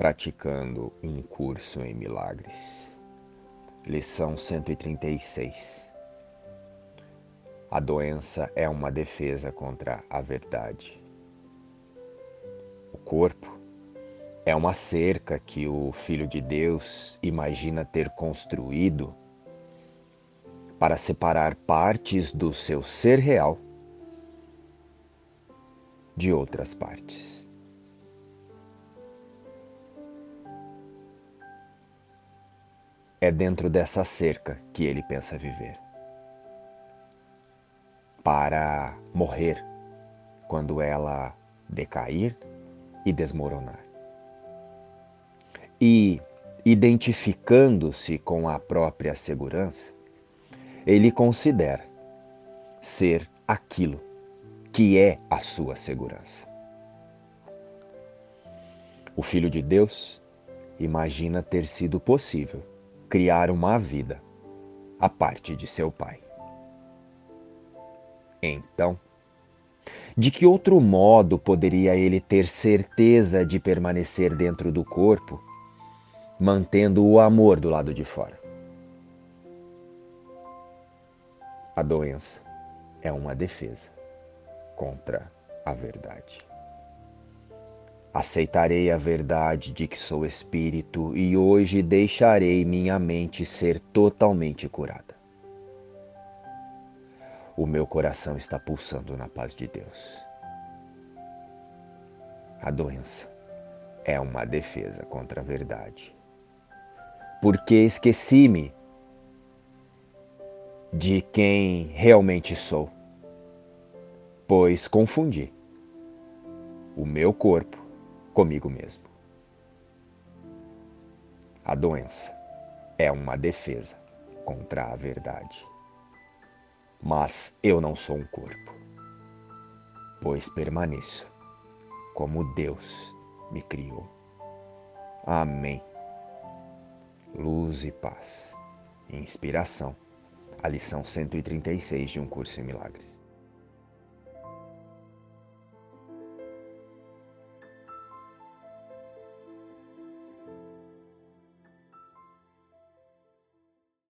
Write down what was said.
praticando um curso em milagres. Lição 136. A doença é uma defesa contra a verdade. O corpo é uma cerca que o Filho de Deus imagina ter construído para separar partes do seu ser real de outras partes. É dentro dessa cerca que ele pensa viver. Para morrer quando ela decair e desmoronar. E, identificando-se com a própria segurança, ele considera ser aquilo que é a sua segurança. O Filho de Deus imagina ter sido possível criar uma vida a parte de seu Pai. Então, de que outro modo poderia ele ter certeza de permanecer dentro do corpo, mantendo o amor do lado de fora? A doença é uma defesa contra a verdade. Aceitarei a verdade de que sou espírito e hoje deixarei minha mente ser totalmente curada. O meu coração está pulsando na paz de Deus. A doença é uma defesa contra a verdade. Porque esqueci-me de quem realmente sou pois confundi o meu corpo comigo mesmo. A doença é uma defesa contra a verdade. Mas eu não sou um corpo, pois permaneço como Deus me criou. Amém. Luz e paz. Inspiração. A lição 136 de um curso em milagres.